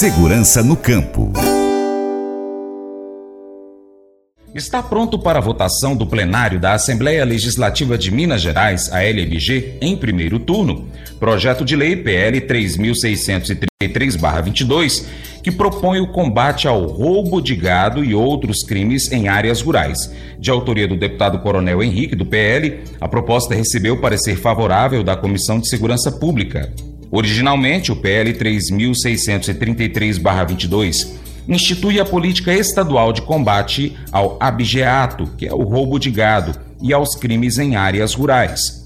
Segurança no campo. Está pronto para a votação do plenário da Assembleia Legislativa de Minas Gerais, a LMG, em primeiro turno, projeto de lei PL 3633-22, que propõe o combate ao roubo de gado e outros crimes em áreas rurais. De autoria do deputado Coronel Henrique, do PL, a proposta recebeu parecer favorável da Comissão de Segurança Pública. Originalmente, o PL 3633-22 institui a política estadual de combate ao abigeato, que é o roubo de gado, e aos crimes em áreas rurais.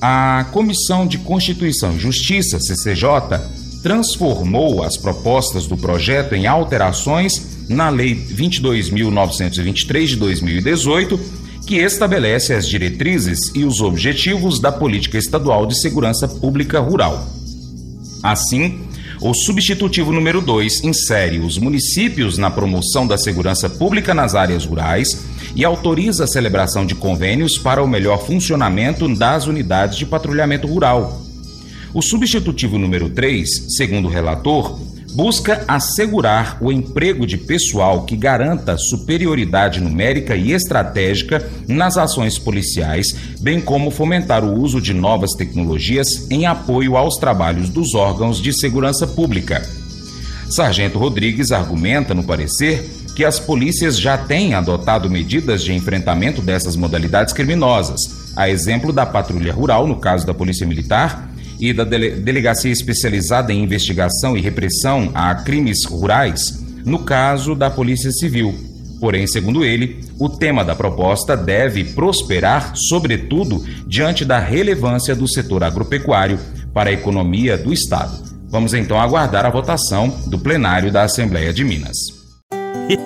A Comissão de Constituição e Justiça, CCJ, transformou as propostas do projeto em alterações na Lei 22.923 de 2018, que estabelece as diretrizes e os objetivos da Política Estadual de Segurança Pública Rural. Assim, o substitutivo número 2 insere os municípios na promoção da segurança pública nas áreas rurais e autoriza a celebração de convênios para o melhor funcionamento das unidades de patrulhamento rural. O substitutivo número 3, segundo o relator, busca assegurar o emprego de pessoal que garanta superioridade numérica e estratégica nas ações policiais, bem como fomentar o uso de novas tecnologias em apoio aos trabalhos dos órgãos de segurança pública. Sargento Rodrigues argumenta no parecer que as polícias já têm adotado medidas de enfrentamento dessas modalidades criminosas, a exemplo da patrulha rural, no caso da Polícia Militar, e da Dele Delegacia Especializada em Investigação e Repressão a Crimes Rurais, no caso da Polícia Civil. Porém, segundo ele, o tema da proposta deve prosperar, sobretudo, diante da relevância do setor agropecuário para a economia do Estado. Vamos então aguardar a votação do plenário da Assembleia de Minas.